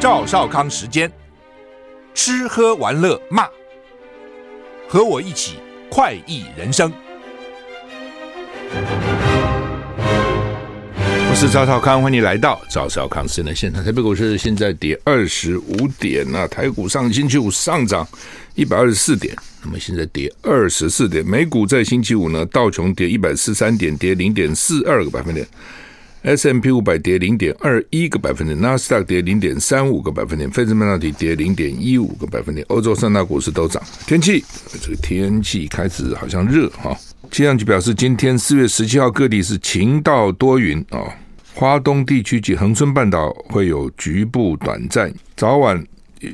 赵少康时间，吃喝玩乐骂，和我一起快意人生。我是赵少康，欢迎你来到赵少康时间的现场。台北股市现在跌二十五点，那台股上星期五上涨一百二十四点，那么现在跌二十四点。美股在星期五呢，道琼跌一百四十三点，跌零点四二个百分点。S M P 五百跌零点二一个百分点，纳斯达克跌零点三五个百分点，费城半导体跌零点一五个百分点，欧洲三大股市都涨。天气，这个天气开始好像热哈。气象局表示，今天四月十七号各地是晴到多云啊，花东地区及恒春半岛会有局部短暂，早晚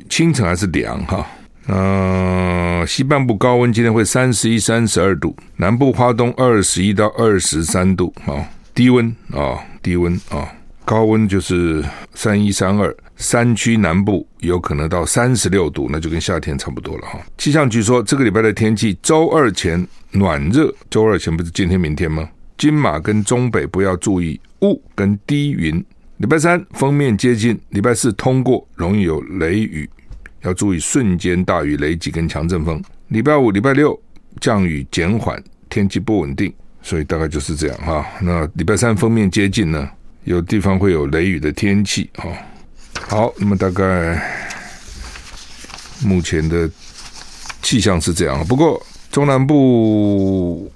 清晨还是凉哈。嗯、西半部高温今天会三十一、三十二度，南部花东二十一到二十三度啊，低温啊。低温啊，高温就是三一三二，山区南部有可能到三十六度，那就跟夏天差不多了哈。气象局说，这个礼拜的天气，周二前暖热，周二前不是今天明天吗？金马跟中北部要注意雾跟低云。礼拜三锋面接近，礼拜四通过，容易有雷雨，要注意瞬间大雨、雷击跟强阵风。礼拜五、礼拜六降雨减缓，天气不稳定。所以大概就是这样哈。那礼拜三封面接近呢，有地方会有雷雨的天气哈。好，那么大概目前的气象是这样。不过中南部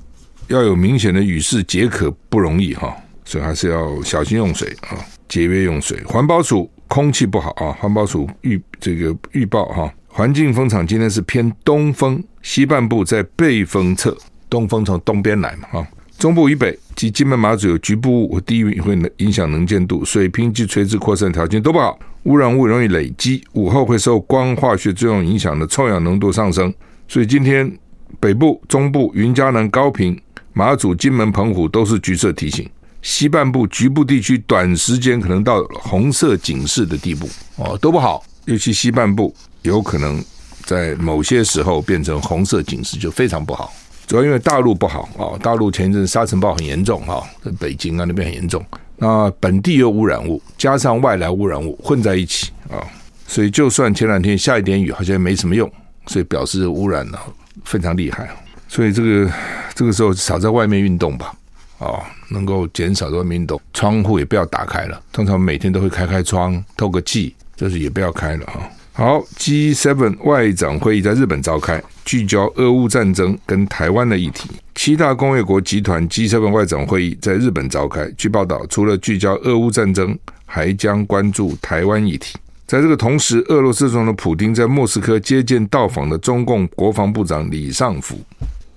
要有明显的雨势解渴不容易哈，所以还是要小心用水啊，节约用水。环保署空气不好啊，环保署预这个预报哈，环境风场今天是偏东风，西半部在背风侧，东风从东边来嘛啊。中部以北及金门马祖有局部雾和低云，会影响能见度，水平及垂直扩散条件都不好，污染物容易累积，午后会受光化学作用影响的臭氧浓度上升。所以今天北部、中部、云嘉南、高屏、马祖、金门、澎湖都是橘色提醒，西半部局部地区短时间可能到红色警示的地步哦，都不好，尤其西半部有可能在某些时候变成红色警示，就非常不好。主要因为大陆不好啊，大陆前一阵沙尘暴很严重哈，在北京啊那边很严重。那本地有污染物，加上外来污染物混在一起啊，所以就算前两天下一点雨，好像也没什么用，所以表示污染呢非常厉害。所以这个这个时候少在外面运动吧，啊，能够减少在外面运动，窗户也不要打开了。通常每天都会开开窗透个气，就是也不要开了哈。好，G7 外长会议在日本召开，聚焦俄乌战争跟台湾的议题。七大工业国集团 G7 外长会议在日本召开，据报道，除了聚焦俄乌战争，还将关注台湾议题。在这个同时，俄罗斯总统普丁在莫斯科接见到访的中共国防部长李尚福。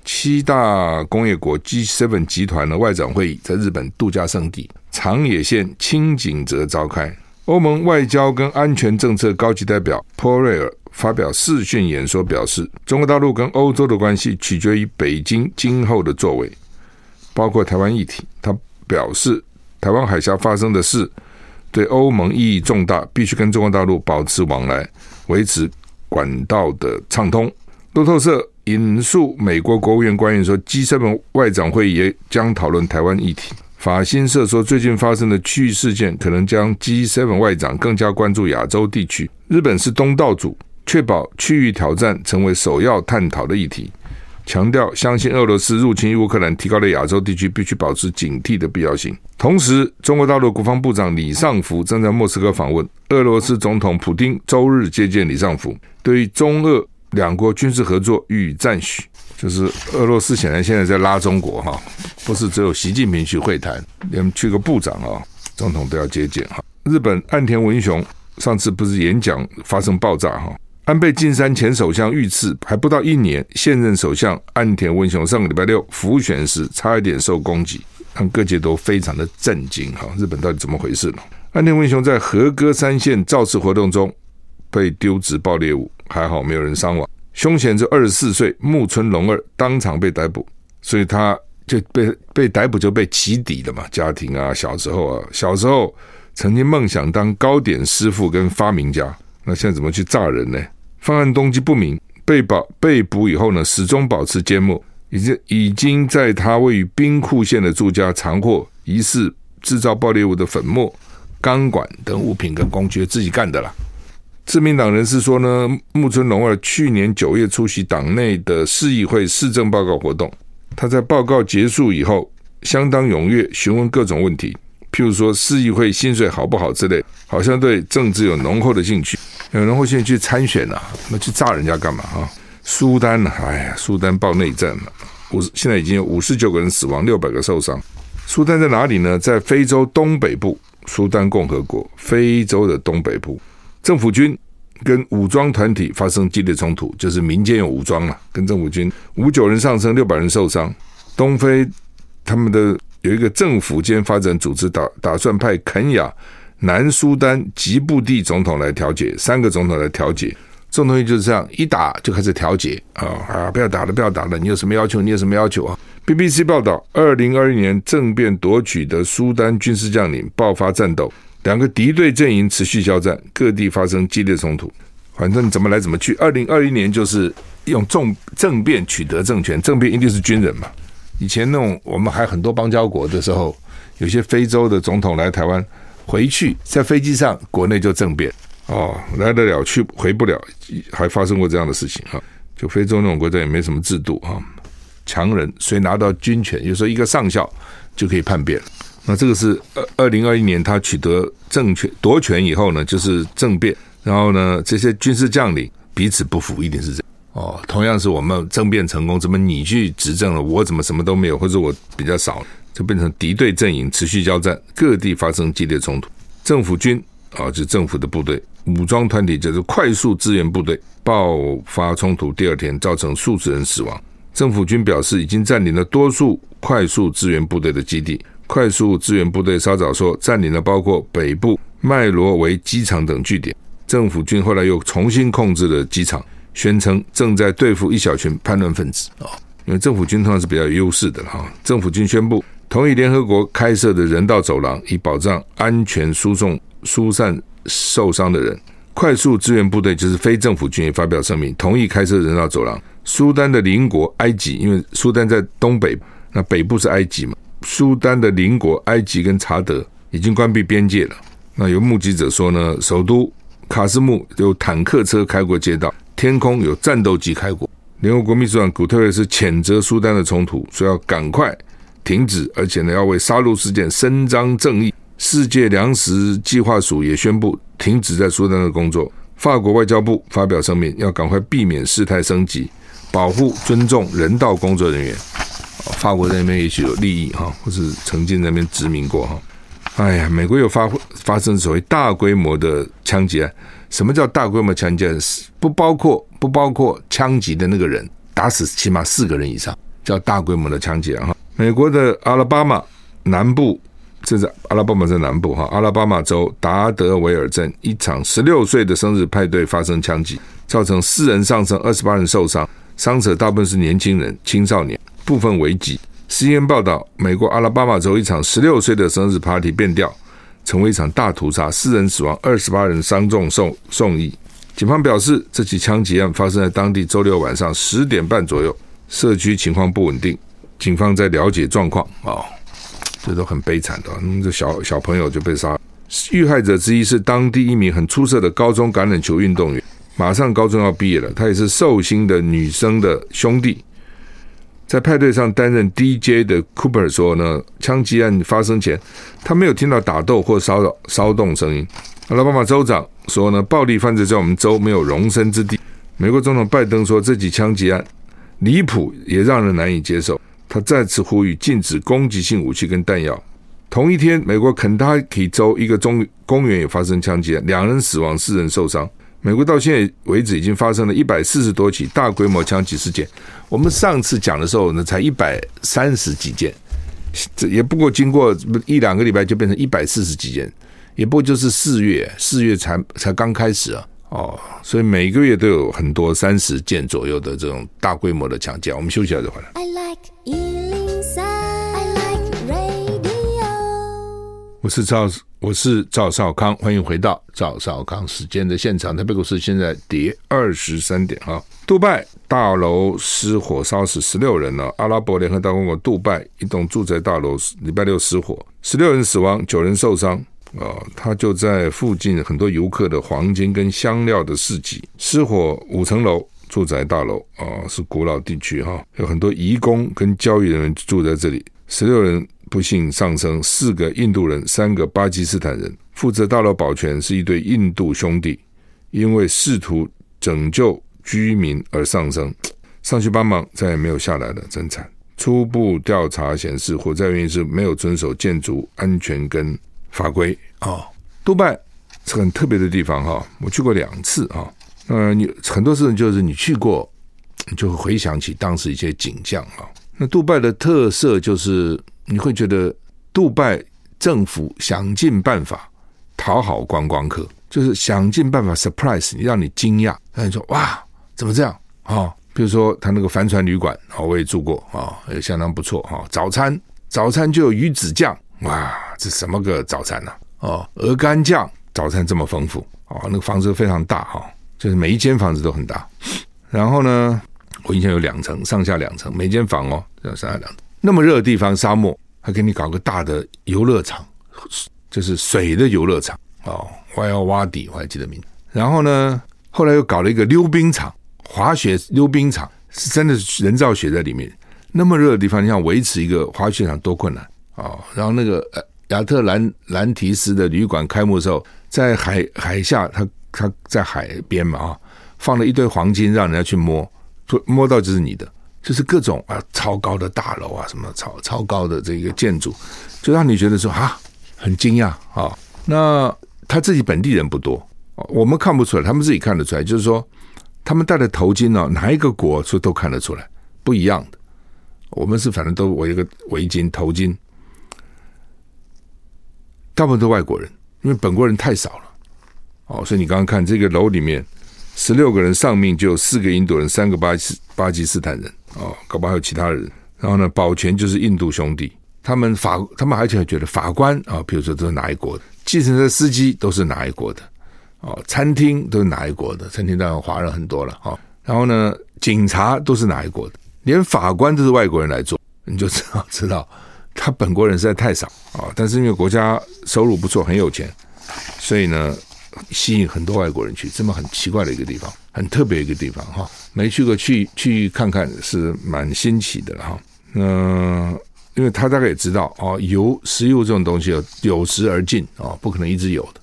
七大工业国 G7 集团的外长会议在日本度假胜地长野县轻井泽召开。欧盟外交跟安全政策高级代表波瑞尔发表视讯演说，表示中国大陆跟欧洲的关系取决于北京今后的作为，包括台湾议题。他表示，台湾海峡发生的事对欧盟意义重大，必须跟中国大陆保持往来，维持管道的畅通。路透社引述美国国务院官员说，G7 外长会议也将讨论台湾议题。法新社说，最近发生的区域事件可能将 G7 外长更加关注亚洲地区。日本是东道主，确保区域挑战成为首要探讨的议题。强调相信俄罗斯入侵乌克兰，提高了亚洲地区必须保持警惕的必要性。同时，中国大陆国防部长李尚福正在莫斯科访问。俄罗斯总统普丁周日接见李尚福，对于中俄两国军事合作予以赞许。就是俄罗斯显然现在在拉中国哈，不是只有习近平去会谈，连去个部长啊、总统都要接见哈。日本岸田文雄上次不是演讲发生爆炸哈，安倍晋三前首相遇刺还不到一年，现任首相岸田文雄上个礼拜六辅选时差一点受攻击，让各界都非常的震惊哈。日本到底怎么回事呢？岸田文雄在和歌山县造势活动中被丢掷爆裂物，还好没有人伤亡。凶嫌是二十四岁木村隆二，当场被逮捕，所以他就被被逮捕就被起底了嘛。家庭啊，小时候啊，小时候曾经梦想当糕点师傅跟发明家，那现在怎么去炸人呢？犯案动机不明，被保被捕以后呢，始终保持缄默，已经已经在他位于兵库县的住家藏获疑似制造爆裂物的粉末、钢管等物品跟工具，自己干的啦。自民党人士说呢，木村隆二去年九月出席党内的市议会市政报告活动，他在报告结束以后相当踊跃询问各种问题，譬如说市议会薪水好不好之类，好像对政治有浓厚的兴趣，有浓厚兴趣去参选啊，那去炸人家干嘛啊？苏丹呢？哎呀，苏丹爆内战了，五十现在已经有五十九个人死亡，六百个受伤。苏丹在哪里呢？在非洲东北部，苏丹共和国，非洲的东北部。政府军跟武装团体发生激烈冲突，就是民间有武装了，跟政府军五九人丧生，六百人受伤。东非他们的有一个政府间发展组织打打算派肯亚、南苏丹、吉布地总统来调解，三个总统来调解。这种东西就是这样，一打就开始调解啊啊！不要打了，不要打了！你有什么要求？你有什么要求啊？BBC 报道，二零二一年政变夺取的苏丹军事将领爆发战斗。两个敌对阵营持续交战，各地发生激烈冲突。反正怎么来怎么去。二零二一年就是用重政变取得政权，政变一定是军人嘛。以前那种我们还很多邦交国的时候，有些非洲的总统来台湾，回去在飞机上国内就政变哦，来得了去回不了，还发生过这样的事情哈。就非洲那种国家也没什么制度哈，强人谁拿到军权，有时候一个上校就可以叛变。那这个是二二零二一年他取得政权夺权以后呢，就是政变，然后呢，这些军事将领彼此不服，一定是这样哦。同样是我们政变成功，怎么你去执政了，我怎么什么都没有，或者我比较少，就变成敌对阵营持续交战，各地发生激烈冲突。政府军啊，就是政府的部队，武装团体就是快速支援部队，爆发冲突，第二天造成数十人死亡。政府军表示已经占领了多数快速支援部队的基地。快速支援部队稍早说占领了包括北部麦罗维机场等据点，政府军后来又重新控制了机场，宣称正在对付一小群叛乱分子啊。因为政府军通常是比较有优势的哈。政府军宣布同意联合国开设的人道走廊，以保障安全输送疏散受伤的人。快速支援部队就是非政府军也发表声明，同意开设人道走廊。苏丹的邻国埃及，因为苏丹在东北，那北部是埃及嘛。苏丹的邻国埃及跟查德已经关闭边界了。那有目击者说呢，首都卡斯木有坦克车开过街道，天空有战斗机开过。联合国秘书长古特雷斯谴责苏丹的冲突，说要赶快停止，而且呢要为杀戮事件伸张正义。世界粮食计划署也宣布停止在苏丹的工作。法国外交部发表声明，要赶快避免事态升级，保护尊重人道工作人员。法国在那边也许有利益哈，或是曾经那边殖民过哈。哎呀，美国有发发生所谓大规模的枪击案。什么叫大规模枪击案？不包括不包括枪击的那个人打死起码四个人以上，叫大规模的枪击案哈。美国的阿拉巴马南部，这是阿拉巴马在南部哈，阿拉巴马州达德维尔镇一场十六岁的生日派对发生枪击，造成四人丧生，二十八人受伤，伤者大部分是年轻人、青少年。部分危急。CNN 报道，美国阿拉巴马州一场十六岁的生日 party 变调，成为一场大屠杀，四人死亡，二十八人伤重送送医。警方表示，这起枪击案发生在当地周六晚上十点半左右，社区情况不稳定，警方在了解状况。哦，这都很悲惨的，那么这小小朋友就被杀。遇害者之一是当地一名很出色的高中橄榄球运动员，马上高中要毕业了，他也是寿星的女生的兄弟。在派对上担任 DJ 的 Cooper 说呢，枪击案发生前，他没有听到打斗或骚扰骚动声音。阿拉巴马州长说呢，暴力犯罪在我们州没有容身之地。美国总统拜登说，这起枪击案离谱也让人难以接受。他再次呼吁禁止攻击性武器跟弹药。同一天，美国肯塔基州一个中公园也发生枪击案，两人死亡，四人受伤。美国到现在为止已经发生了一百四十多起大规模枪击事件。我们上次讲的时候呢，才一百三十几件，这也不过经过一两个礼拜就变成一百四十几件，也不过就是四月，四月才才刚开始啊，哦，所以每个月都有很多三十件左右的这种大规模的枪击。我们休息一下就回来。I like 我是赵，我是赵少康，欢迎回到赵少康时间的现场。台北股市现在跌二十三点啊！杜拜大楼失火烧死十六人了。阿拉伯联合大公国杜拜一栋住宅大楼礼拜六失火，十六人死亡，九人受伤。啊，他就在附近很多游客的黄金跟香料的市集，失火五层楼住宅大楼啊，是古老地区哈，有很多移工跟交易人员住在这里，十六人不幸丧生，四个印度人，三个巴基斯坦人，负责大楼保全是一对印度兄弟，因为试图拯救居民而丧生，上去帮忙再也没有下来了，真惨。初步调查显示，火灾原因是没有遵守建筑安全跟法规啊。杜拜是很特别的地方哈，我去过两次啊。呃，你很多事情就是你去过，你就会回想起当时一些景象啊。那杜拜的特色就是你会觉得，杜拜政府想尽办法讨好观光客，就是想尽办法 surprise 你，让你惊讶，让你说哇，怎么这样啊？比如说，他那个帆船旅馆啊，我也住过啊，也相当不错哈。早餐，早餐就有鱼子酱，哇，这什么个早餐呢？哦，鹅肝酱，早餐这么丰富哦，那个房子非常大哈，就是每一间房子都很大。然后呢，我印象有两层，上下两层，每间房哦，上下两层。那么热的地方，沙漠还给你搞个大的游乐场，就是水的游乐场哦，Wild Wadi 我还记得名字。然后呢，后来又搞了一个溜冰场。滑雪溜冰场是真的是人造雪在里面，那么热的地方，你想维持一个滑雪场多困难、哦！然后那个亚特兰兰提斯的旅馆开幕的时候，在海海下，他他在海边嘛啊，放了一堆黄金让人家去摸，摸到就是你的，就是各种啊超高的大楼啊，什么超超高的这个建筑，就让你觉得说啊很惊讶啊、那他自己本地人不多，我们看不出来，他们自己看得出来，就是说。他们戴的头巾呢，哪一个国说都看得出来，不一样的。我们是反正都围一个围巾头巾，大部分都外国人，因为本国人太少了。哦，所以你刚刚看这个楼里面，十六个人丧命，就有四个印度人，三个巴基巴基斯坦人，哦，搞不好还有其他人。然后呢，保全就是印度兄弟，他们法他们而且还觉得法官啊，比如说都是哪一国的，计程车司机都是哪一国的。哦，餐厅都是哪一国的？餐厅当然华人很多了哈。然后呢，警察都是哪一国的？连法官都是外国人来做，你就知道知道他本国人实在太少啊。但是因为国家收入不错，很有钱，所以呢，吸引很多外国人去。这么很奇怪的一个地方，很特别一个地方哈。没去过，去去看看是蛮新奇的哈。嗯，因为他大概也知道哦，油石油这种东西有有时而尽啊，不可能一直有的。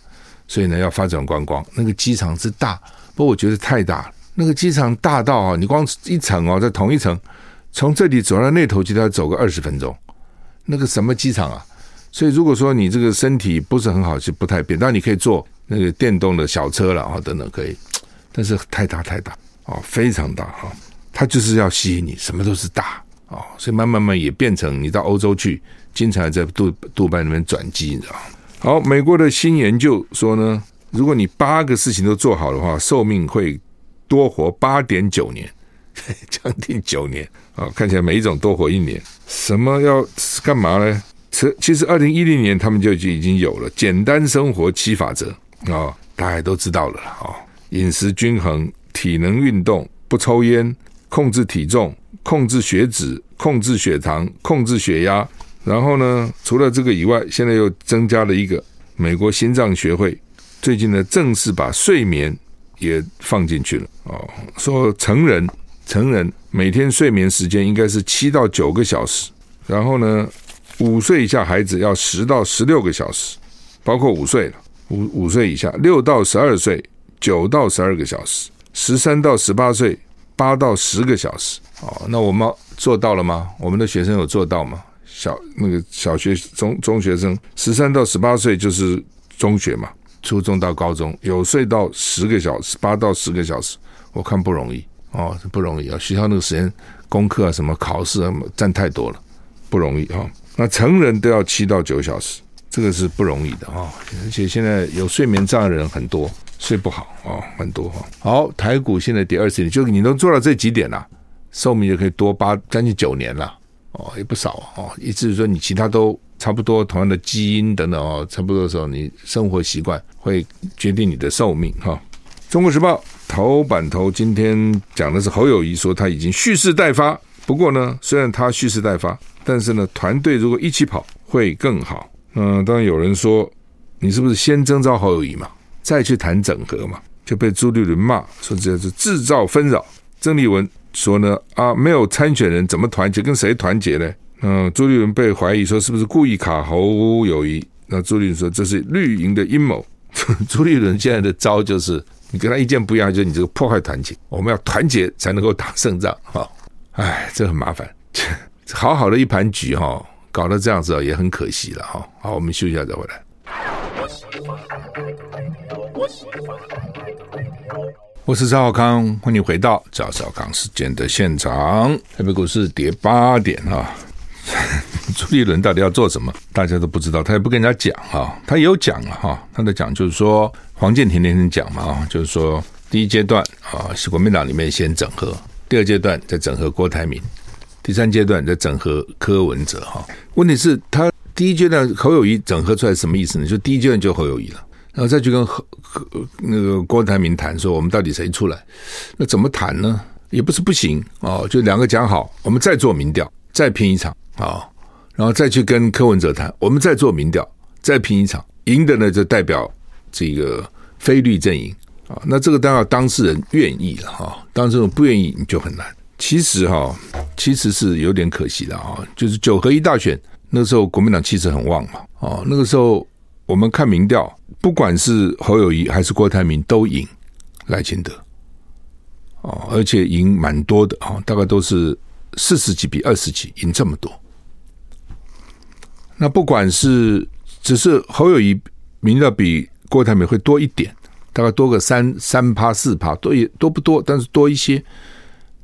所以呢，要发展观光。那个机场之大，不过我觉得太大了。那个机场大到啊，你光一层哦，在同一层，从这里走到那头，就要走个二十分钟。那个什么机场啊？所以如果说你这个身体不是很好，就不太便。当你可以坐那个电动的小车了啊，等等可以。但是太大太大哦，非常大哈。它就是要吸引你，什么都是大啊。所以慢慢慢也变成你到欧洲去，经常在杜杜拜那边转机，你知道？好，美国的新研究说呢，如果你八个事情都做好的话，寿命会多活八点九年，将近九年啊！看起来每一种多活一年，什么要干嘛呢？其实二零一零年他们就已经已经有了简单生活七法则啊，大家都知道了啊，饮食均衡、体能运动、不抽烟、控制体重、控制血脂、控制血糖、控制血压。然后呢，除了这个以外，现在又增加了一个美国心脏学会最近呢，正式把睡眠也放进去了哦。说成人成人每天睡眠时间应该是七到九个小时，然后呢，五岁以下孩子要十到十六个小时，包括五岁了，五五岁以下六到十二岁九到十二个小时，十三到十八岁八到十个小时。哦，那我们做到了吗？我们的学生有做到吗？小那个小学中中学生十三到十八岁就是中学嘛，初中到高中有睡到十个小时，八到十个小时，我看不容易哦，不容易啊！学校那个时间功课啊，什么考试啊，占太多了，不容易哈。那成人都要七到九小时，这个是不容易的啊！而且现在有睡眠障碍的人很多，睡不好啊，很多哈。好，台股现在第二十点，就你能做到这几点了，寿命就可以多八将近九年了。哦，也不少哦，意思是说你其他都差不多，同样的基因等等哦，差不多的时候，你生活习惯会决定你的寿命哈。中国时报头版头今天讲的是侯友谊说他已经蓄势待发，不过呢，虽然他蓄势待发，但是呢，团队如果一起跑会更好。嗯，当然有人说你是不是先征召侯友谊嘛，再去谈整合嘛？就被朱立伦骂说这是制造纷扰。曾丽文说呢啊，没有参选人怎么团结？跟谁团结呢？嗯，朱立伦被怀疑说是不是故意卡侯友谊？那朱立伦说这是绿营的阴谋。朱立伦现在的招就是，你跟他意见不一样，就是你这个破坏团结。我们要团结才能够打胜仗。哈，哎，这很麻烦。好好的一盘局哈，搞得这样子也很可惜了哈。好，我们休息一下再回来。我是赵少康，欢迎回到赵少康时间的现场。台北股市跌八点啊。朱立伦到底要做什么？大家都不知道，他也不跟人家讲哈，他也有讲了哈，他的讲就是说，黄健庭那天讲嘛，就是说第一阶段啊是国民党里面先整合，第二阶段再整合郭台铭，第三阶段在整合柯文哲哈。问题是，他第一阶段侯友谊整合出来什么意思呢？就第一阶段就侯友谊了，然后再去跟和那个郭台铭谈说，我们到底谁出来？那怎么谈呢？也不是不行哦，就两个讲好，我们再做民调，再拼一场。啊，然后再去跟柯文哲谈，我们再做民调，再拼一场，赢的呢就代表这个非绿阵营啊。那这个当然当事人愿意了哈，当事人不愿意你就很难。其实哈，其实是有点可惜的啊。就是九合一大选那个时候，国民党气势很旺嘛。哦，那个时候我们看民调，不管是侯友谊还是郭台铭都赢赖清德，哦，而且赢蛮多的啊，大概都是四十几比二十几，赢这么多。那不管是只是侯友谊民调比郭台铭会多一点，大概多个三三趴四趴，多也多不多，但是多一些，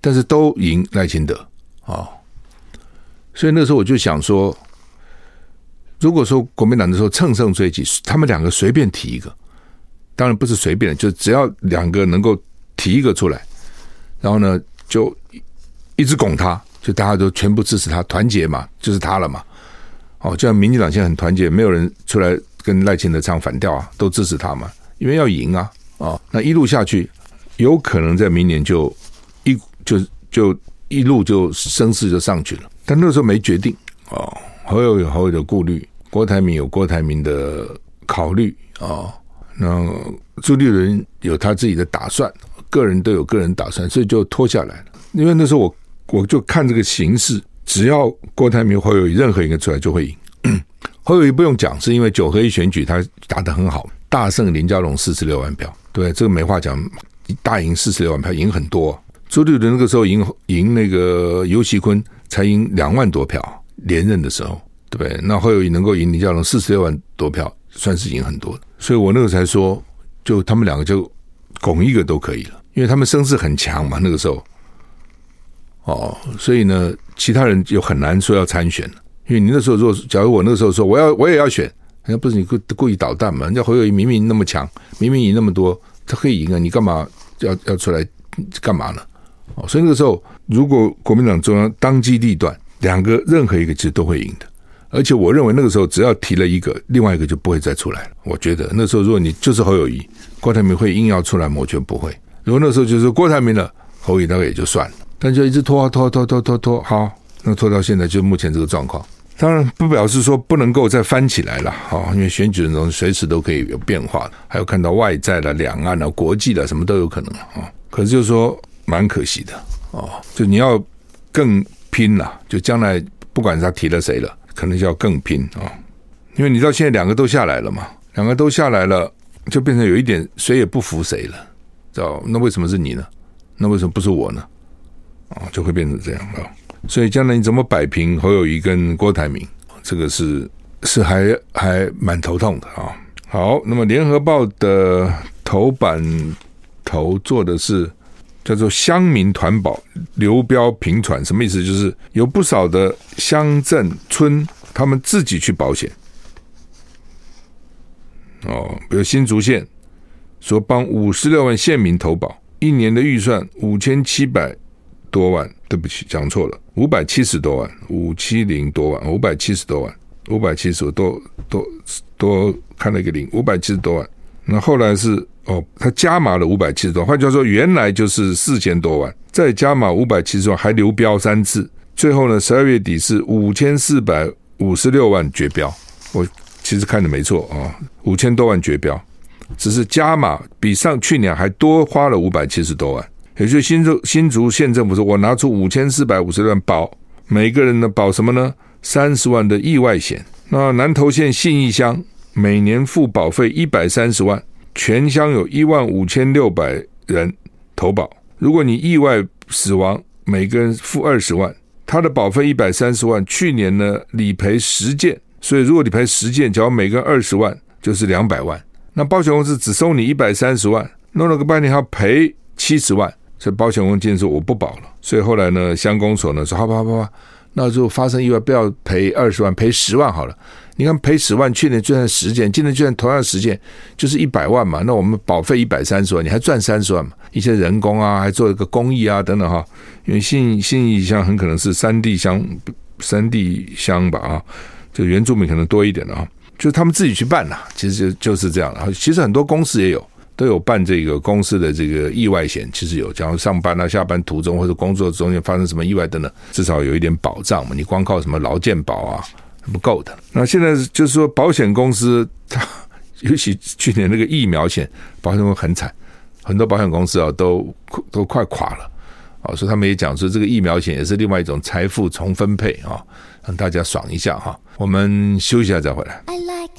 但是都赢赖清德啊、哦。所以那时候我就想说，如果说国民党的时候乘胜追击，他们两个随便提一个，当然不是随便，就只要两个能够提一个出来，然后呢就一直拱他，就大家都全部支持他，团结嘛，就是他了嘛。哦，就像民进党现在很团结，没有人出来跟赖清德唱反调啊，都支持他嘛，因为要赢啊，啊、哦，那一路下去，有可能在明年就就就一路就声势就上去了，但那时候没决定哦，侯友有侯友的顾虑，郭台铭有郭台铭的考虑啊、哦，那朱立伦有他自己的打算，个人都有个人打算，所以就拖下来了，因为那时候我我就看这个形势。只要郭台铭、侯友任何一个出来就会赢，侯友宜不用讲，是因为九合一选举他打得很好，大胜林佳龙四十六万票，对，这个没话讲，大赢四十六万票，赢很多。朱立伦那个时候赢赢那个游锡堃才赢两万多票，连任的时候，对不对？那侯友宜能够赢林佳龙四十六万多票，算是赢很多。所以我那个才说，就他们两个就拱一个都可以了，因为他们声势很强嘛，那个时候。哦，所以呢，其他人就很难说要参选，因为你那时候如果假如我那个时候说我要我也要选，人家不是你故故意捣蛋嘛？人家侯友宜明明那么强，明明赢那么多，他可以赢啊，你干嘛要要出来干嘛呢？哦，所以那个时候，如果国民党中央当机立断，两个任何一个其实都会赢的。而且我认为那个时候只要提了一个，另外一个就不会再出来了。我觉得那时候如果你就是侯友宜，郭台铭会硬要出来吗，我觉得不会。如果那时候就是郭台铭了，侯友宜那个也就算了。但就一直拖啊拖拖拖拖拖，好，那拖到现在就目前这个状况。当然不表示说不能够再翻起来了，哈，因为选举的东西随时都可以有变化，还有看到外在的、两岸的、国际的什么都有可能啊。可是就是说蛮可惜的哦，就你要更拼了，就将来不管他提了谁了，可能就要更拼啊，因为你到现在两个都下来了嘛，两个都下来了，就变成有一点谁也不服谁了，知道？那为什么是你呢？那为什么不是我呢？啊，就会变成这样啊，所以将来你怎么摆平侯友谊跟郭台铭，这个是是还还蛮头痛的啊。好，那么联合报的头版头做的是叫做乡民团保，流标平传，什么意思？就是有不少的乡镇村，他们自己去保险。哦，比如新竹县说帮五十六万县民投保，一年的预算五千七百。多万，对不起，讲错了，五百七十多万，五七零多万，五百七十多万，五百七十多多多多看了一个零，五百七十多万。那后来是哦，他加码了五百七十多万，换句话说，原来就是四千多万，再加码五百七十万，还流标三次，最后呢，十二月底是五千四百五十六万绝标。我其实看的没错啊，五千多万绝标，只是加码比上去年还多花了五百七十多万。也就是新竹新竹县政府说，我拿出五千四百五十万保每个人呢保什么呢？三十万的意外险。那南投县信义乡每年付保费一百三十万，全乡有一万五千六百人投保。如果你意外死亡，每个人付二十万，他的保费一百三十万。去年呢理赔十件，所以如果理赔十件，只要每个人二十万，就是两百万。那保险公司只收你一百三十万，弄了个半天还要赔七十万。所以保险公司说我不保了，所以后来呢，乡公所呢说好吧好吧好吧，那就发生意外不要赔二十万，赔十万好了。你看赔十万，去年就算十件，今年就算同样十件，就是一百万嘛。那我们保费一百三十万，你还赚三十万嘛？一些人工啊，还做一个公益啊等等哈。因为信信义乡很可能是山地乡，山地乡吧啊，就原住民可能多一点的啊，就他们自己去办呐。其实就就是这样了。其实很多公司也有。都有办这个公司的这个意外险，其实有，假如上班啊、下班途中或者工作中间发生什么意外等等，至少有一点保障嘛。你光靠什么劳健保啊，不够的。那现在就是说，保险公司它，尤其去年那个疫苗险，保险公司很惨，很多保险公司啊都都快垮了啊。所以他们也讲说，这个疫苗险也是另外一种财富重分配啊，让大家爽一下哈。我们休息一下再回来。I like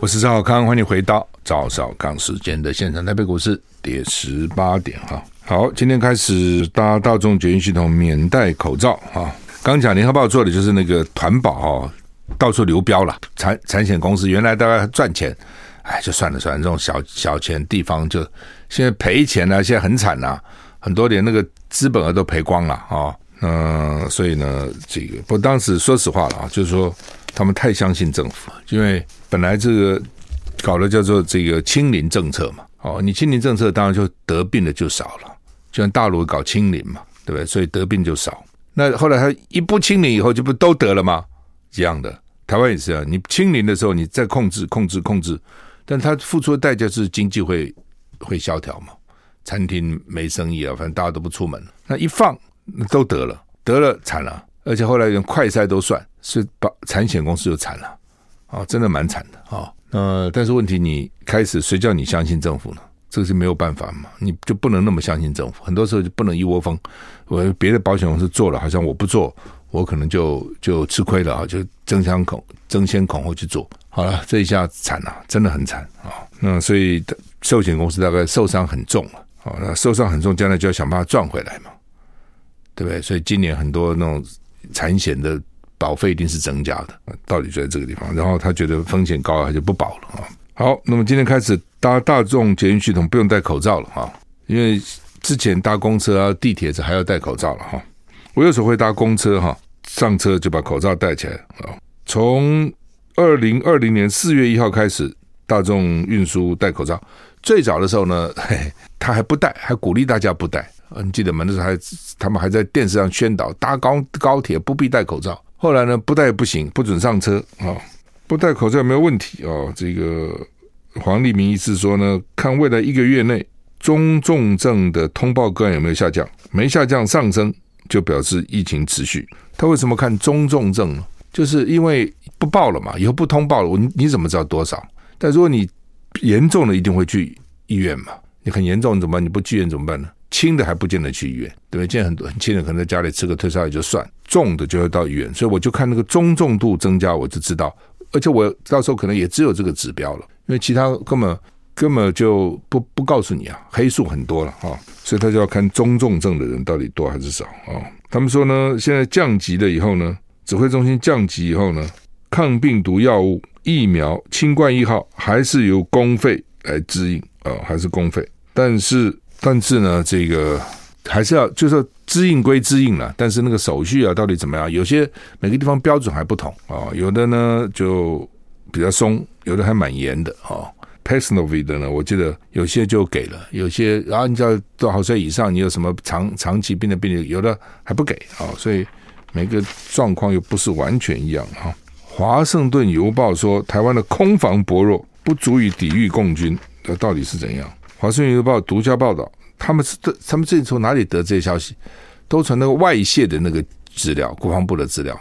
我是赵小康，欢迎回到赵少康时间的现场。台北股市跌十八点哈。好，今天开始搭大众捷运系统免戴口罩啊。刚讲联合报做的就是那个团保哈，到处流标了。产产险公司原来大概赚钱，哎，就算了算了，这种小小钱地方就现在赔钱了，啊，现在很惨呐，很多连那个资本额都赔光了啊。嗯，所以呢，这个不当时说实话了啊，就是说。他们太相信政府，因为本来这个搞的叫做这个清零政策嘛，哦，你清零政策当然就得病的就少了，就像大陆搞清零嘛，对不对？所以得病就少。那后来他一不清零以后，就不都得了吗？一样的，台湾也是啊。你清零的时候，你再控制、控制、控制，但他付出的代价是经济会会萧条嘛，餐厅没生意啊，反正大家都不出门。那一放，那都得了，得了惨了。而且后来连快筛都算，是把产险公司就惨了，啊，真的蛮惨的啊。呃，但是问题你开始谁叫你相信政府呢？这个是没有办法嘛，你就不能那么相信政府。很多时候就不能一窝蜂。我别的保险公司做了，好像我不做，我可能就就吃亏了啊，就争先恐争先恐后去做。好了，这一下惨了，真的很惨啊。那所以寿险公司大概受伤很重了，啊，那受伤很重，将来就要想办法赚回来嘛，对不对？所以今年很多那种。产险的保费一定是增加的，道理就在这个地方。然后他觉得风险高，他就不保了啊。好，那么今天开始搭大众捷运系统不用戴口罩了哈，因为之前搭公车啊、地铁是还要戴口罩了哈。我有时候会搭公车哈，上车就把口罩戴起来啊。从二零二零年四月一号开始，大众运输戴口罩。最早的时候呢，嘿，他还不戴，还鼓励大家不戴。你记得吗？那时候还他们还在电视上宣导，搭高高铁不必戴口罩。后来呢，不戴不行，不准上车啊！不戴口罩没有问题啊。这个黄立明医师说呢，看未来一个月内中重症的通报个案有没有下降，没下降上升，就表示疫情持续。他为什么看中重症呢？就是因为不报了嘛，以后不通报了，你你怎么知道多少？但如果你严重的，一定会去医院嘛。你很严重怎么办？你不去医院怎么办呢？轻的还不见得去医院，对不对？现在很多很轻的可能在家里吃个退烧药就算，重的就会到医院。所以我就看那个中重度增加，我就知道，而且我到时候可能也只有这个指标了，因为其他根本根本就不不告诉你啊，黑数很多了啊，所以他就要看中重症的人到底多还是少啊。他们说呢，现在降级了以后呢，指挥中心降级以后呢，抗病毒药物、疫苗、清冠一号还是由公费来支应啊，还是公费，但是。但是呢，这个还是要就是说知应归知应了，但是那个手续啊，到底怎么样？有些每个地方标准还不同啊，有的呢就比较松，有的还蛮严的啊。Paxlovid 的呢，我记得有些就给了，有些然后你知道多少岁以上，你有什么长长期病的病例，有的还不给啊，所以每个状况又不是完全一样啊。华盛顿邮报说，台湾的空防薄弱，不足以抵御共军，那到底是怎样？华盛顿邮报独家报道，他们是他们这从哪里得这些消息？都从那个外泄的那个资料，国防部的资料，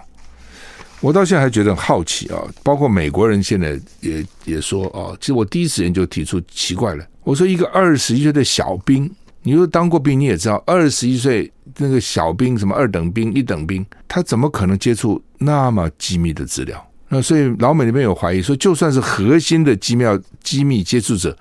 我到现在还觉得很好奇啊，包括美国人现在也也说啊，其实我第一时间就提出奇怪了，我说一个二十一岁的小兵，你说当过兵你也知道，二十一岁那个小兵什么二等兵、一等兵，他怎么可能接触那么机密的资料？那所以老美那边有怀疑说，就算是核心的机密机密接触者，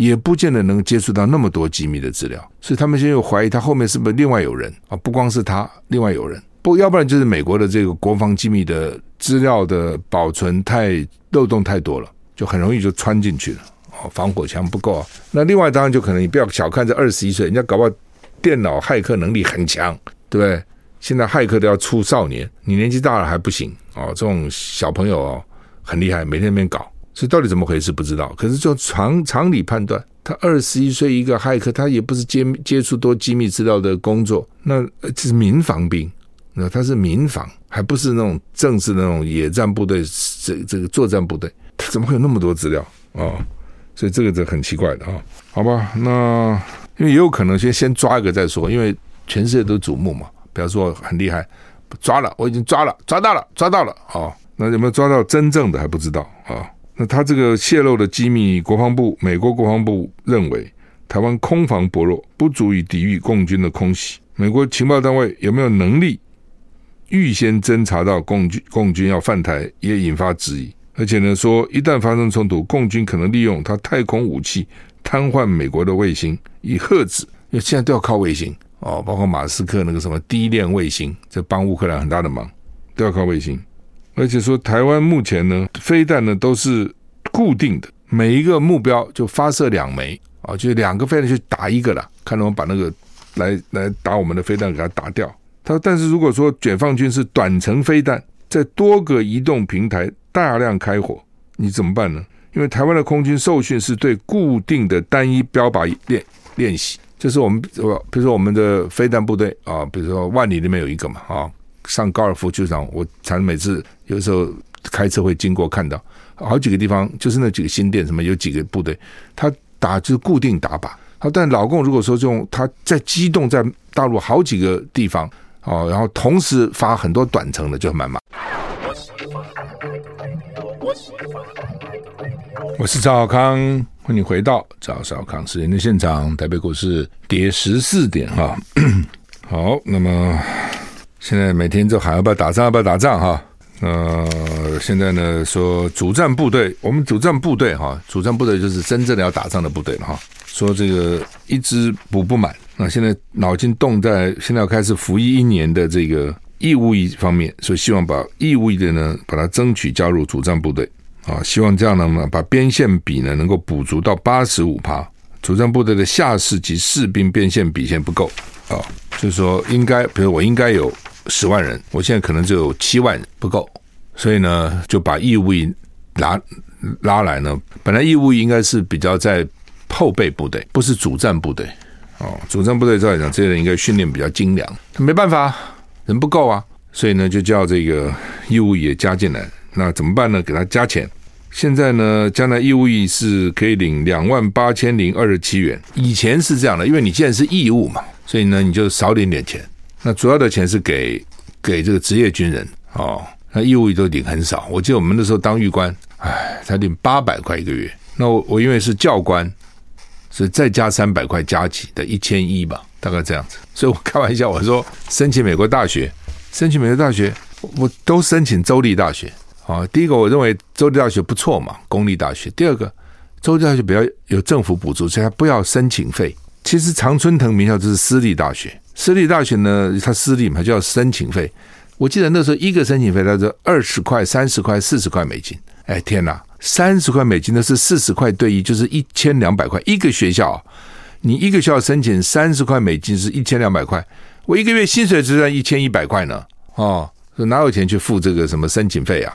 也不见得能接触到那么多机密的资料，所以他们现在又怀疑他后面是不是另外有人啊？不光是他，另外有人。不，要不然就是美国的这个国防机密的资料的保存太漏洞太多了，就很容易就穿进去了。哦，防火墙不够啊。那另外当然就可能你不要小看这二十一岁，人家搞不好电脑骇客能力很强，对不对？现在骇客都要出少年，你年纪大了还不行哦。这种小朋友哦很厉害，每天那边搞，所以到底怎么回事不知道。可是就常常理判断，他二十一岁一个骇客，他也不是接接触多机密资料的工作，那这是民防兵。那他是民防，还不是那种正式的那种野战部队，这这个作战部队，他怎么会有那么多资料啊、哦？所以这个就很奇怪的哈。好吧，那因为也有可能先先抓一个再说，因为全世界都瞩目嘛。比方说很厉害，抓了，我已经抓了，抓到了，抓到了啊、哦。那有没有抓到真正的还不知道啊、那他这个泄露的机密，国防部美国国防部认为台湾空防薄弱，不足以抵御共军的空袭。美国情报单位有没有能力？预先侦查到共军共军要犯台，也引发质疑。而且呢，说一旦发生冲突，共军可能利用他太空武器瘫痪美国的卫星，以吓止。因为现在都要靠卫星哦，包括马斯克那个什么低链卫星，这帮乌克兰很大的忙，都要靠卫星。而且说台湾目前呢，飞弹呢都是固定的，每一个目标就发射两枚啊，就两个飞弹去打一个了，看能不能把那个来来打我们的飞弹给它打掉。他说但是如果说解放军是短程飞弹，在多个移动平台大量开火，你怎么办呢？因为台湾的空军受训是对固定的单一标靶练练习，就是我们比如说我们的飞弹部队啊，比如说万里里面有一个嘛啊，上高尔夫球场，我常每次有时候开车会经过看到好几个地方，就是那几个新店什么有几个部队，他打就是固定打靶。好，但老共如果说这种他在机动在大陆好几个地方。哦，然后同时发很多短程的就蛮麻烦。我是赵小康，欢迎回到赵小康时间的现场。台北股市跌十四点哈。好，那么现在每天就喊要不要打仗，要不要打仗哈？呃，现在呢说主战部队，我们主战部队哈，主战部队就是真正的要打仗的部队了哈。说这个一支补不满。那现在脑筋动在现在要开始服役一年的这个义务役方面，所以希望把义务役的呢，把它争取加入主战部队啊，希望这样呢，把边线比呢能够补足到八十五趴。主战部队的下士及士兵边线比线不够啊，就是说应该，比如我应该有十万人，我现在可能只有七万不够，所以呢就把义务役拉拉来呢，本来义务役应该是比较在后备部队，不是主战部队。哦，主战部队照理讲，这些人应该训练比较精良，没办法，人不够啊，所以呢，就叫这个义务役也加进来。那怎么办呢？给他加钱。现在呢，将来义务役是可以领两万八千零二十七元。以前是这样的，因为你既然是义务嘛，所以呢，你就少领点钱。那主要的钱是给给这个职业军人哦。那义务役都领很少。我记得我们那时候当狱官，哎，才领八百块一个月。那我我因为是教官。所以再加三百块加起的一千一吧，大概这样子。所以我开玩笑我说，申请美国大学，申请美国大学，我都申请州立大学。啊，第一个我认为州立大学不错嘛，公立大学。第二个，州立大学比较有政府补助，所以它不要申请费。其实常春藤名校就是私立大学，私立大学呢，它私立嘛就要申请费。我记得那时候一个申请费它是二十块、三十块、四十块美金。哎天哪！三十块美金，那是四十块兑一，就是一千两百块。一个学校，你一个学校申请三十块美金是一千两百块，我一个月薪水只赚一千一百块呢。哦，哪有钱去付这个什么申请费啊？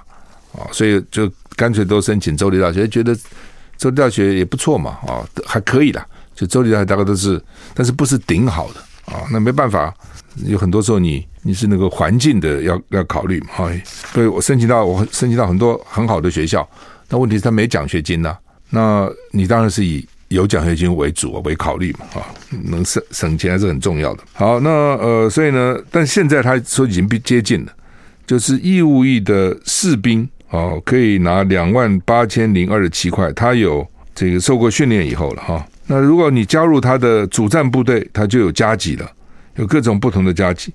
哦，所以就干脆都申请州立大学，觉得州立大学也不错嘛。哦，还可以的，就州立大大概都是，但是不是顶好的啊？那没办法，有很多时候你你是那个环境的要要考虑嘛。哈，所以我申请到我申请到很多很好的学校。那问题是他没奖学金呐、那你当然是以有奖学金为主为考虑嘛，啊，能省省钱还是很重要的。好，那呃，所以呢，但现在他说已经接近了，就是义务役的士兵哦，可以拿两万八千零二十七块。他有这个受过训练以后了哈。那如果你加入他的主战部队，他就有加给了，有各种不同的加给。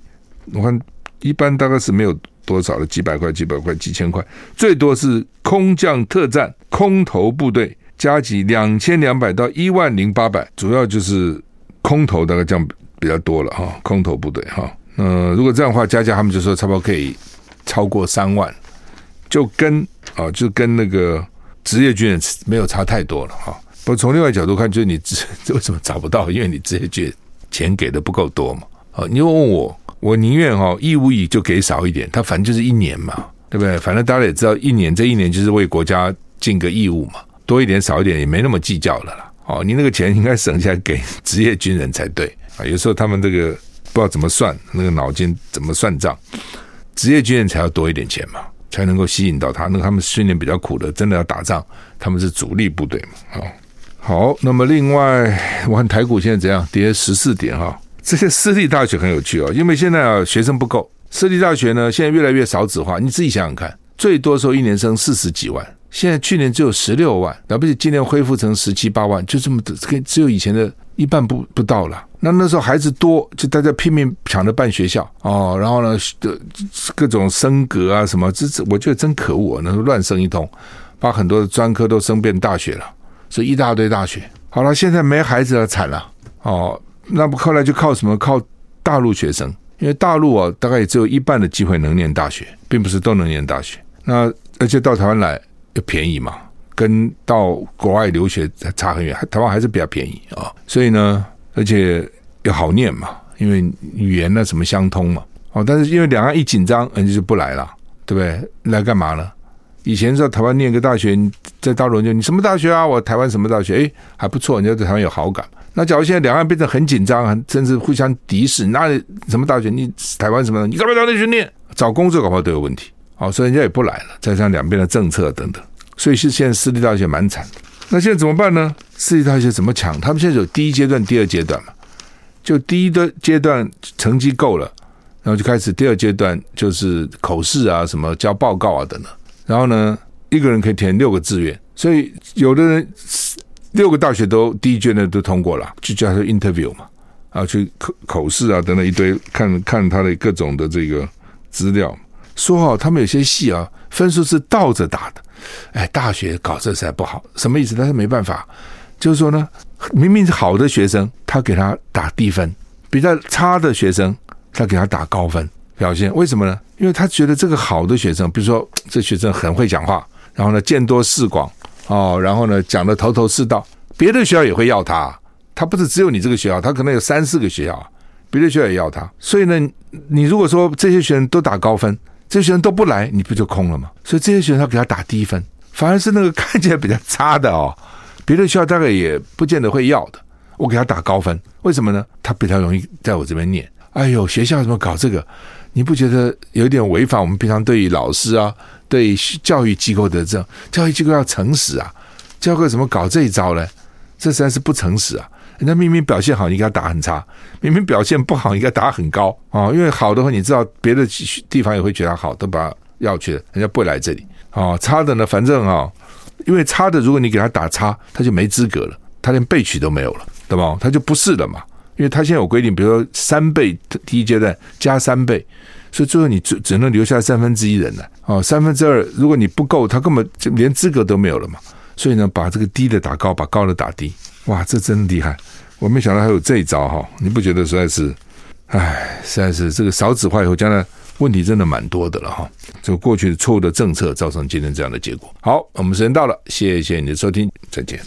我看一般大概是没有多少的，几百块、几百块、几千块，最多是空降特战空投部队加给两千两百到一万零八百，主要就是空投大概这样比较多了哈，空投部队哈。嗯，如果这样的话，加加他们就说差不多可以超过三万，就跟啊，就跟那个职业军人没有差太多了哈。不从另外角度看，就是你这 为什么找不到？因为你职业军钱给的不够多嘛。啊，你又问我，我宁愿哈义务役就给少一点，他反正就是一年嘛，对不对？反正大家也知道，一年这一年就是为国家尽个义务嘛，多一点少一点也没那么计较了啦。哦，你那个钱应该省下来给职业军人才对啊。有时候他们这个。不知道怎么算那个脑筋怎么算账，职业军人才要多一点钱嘛，才能够吸引到他。那他们训练比较苦的，真的要打仗，他们是主力部队嘛。好，好，那么另外，我看台股现在怎样？跌十四点哈。这些私立大学很有趣哦，因为现在啊学生不够，私立大学呢现在越来越少子化。你自己想想看，最多时候一年生四十几万，现在去年只有十六万，了不起今年恢复成十七八万，就这么的，跟只有以前的一半不不到了。那那时候孩子多，就大家拼命抢着办学校哦，然后呢，各种升格啊什么，这这我觉得真可恶啊！那时候乱升一通，把很多的专科都升变大学了，所以一大堆大学。好了，现在没孩子了，惨了哦。那不后来就靠什么？靠大陆学生，因为大陆啊，大概也只有一半的机会能念大学，并不是都能念大学。那而且到台湾来又便宜嘛，跟到国外留学差很远，台湾还是比较便宜啊、哦，所以呢。而且又好念嘛，因为语言呢什么相通嘛。哦，但是因为两岸一紧张，人家就不来了，对不对？来干嘛呢？以前在台湾念个大学，在大陆就你什么大学啊？我台湾什么大学？哎，还不错，人家对台湾有好感。那假如现在两岸变得很紧张，甚至互相敌视，那什么大学？你台湾什么？你干嘛到那去念？找工作搞不好都有问题。哦，所以人家也不来了。再加上两边的政策等等，所以是现在私立大学蛮惨。那现在怎么办呢？私立大学怎么抢？他们现在有第一阶段、第二阶段嘛？就第一的阶段成绩够了，然后就开始第二阶段，就是口试啊、什么交报告啊等等。然后呢，一个人可以填六个志愿，所以有的人六个大学都第一阶段都通过了，就叫他 interview 嘛，啊，去口口试啊等等一堆，看看他的各种的这个资料。说好他们有些系啊，分数是倒着打的。哎，大学搞这才不好，什么意思？但是没办法，就是说呢，明明是好的学生，他给他打低分；比较差的学生，他给他打高分表现。为什么呢？因为他觉得这个好的学生，比如说 这学生很会讲话，然后呢见多识广哦，然后呢讲得头头是道，别的学校也会要他。他不是只有你这个学校，他可能有三四个学校，别的学校也要他。所以呢，你如果说这些学生都打高分。这些学生都不来，你不就空了吗？所以这些学生他给他打低分，反而是那个看起来比较差的哦，别的学校大概也不见得会要的。我给他打高分，为什么呢？他比较容易在我这边念。哎呦，学校怎么搞这个？你不觉得有点违反我们平常对于老师啊、对教育机构的这样？教育机构要诚实啊，教会怎么搞这一招呢？这实在是不诚实啊！人家明明表现好，你给他打很差；明明表现不好，你给他打很高啊、因为好的话，你知道别的地方也会觉得好，都把他要去了，人家不会来这里啊、哦。差的呢，反正啊、哦，因为差的，如果你给他打差，他就没资格了，他连备取都没有了，对吧？他就不是了嘛。因为他现在有规定，比如说三倍第一阶段加三倍，所以最后你只只能留下三分之一人了、哦，三分之二，如果你不够，他根本就连资格都没有了嘛。所以呢，把这个低的打高，把高的打低，哇，这真厉害！我没想到还有这一招哈，你不觉得实在是，唉，实在是这个少子化以后，将来问题真的蛮多的了哈。这个过去的错误的政策造成今天这样的结果。好，我们时间到了，谢谢你的收听，再见。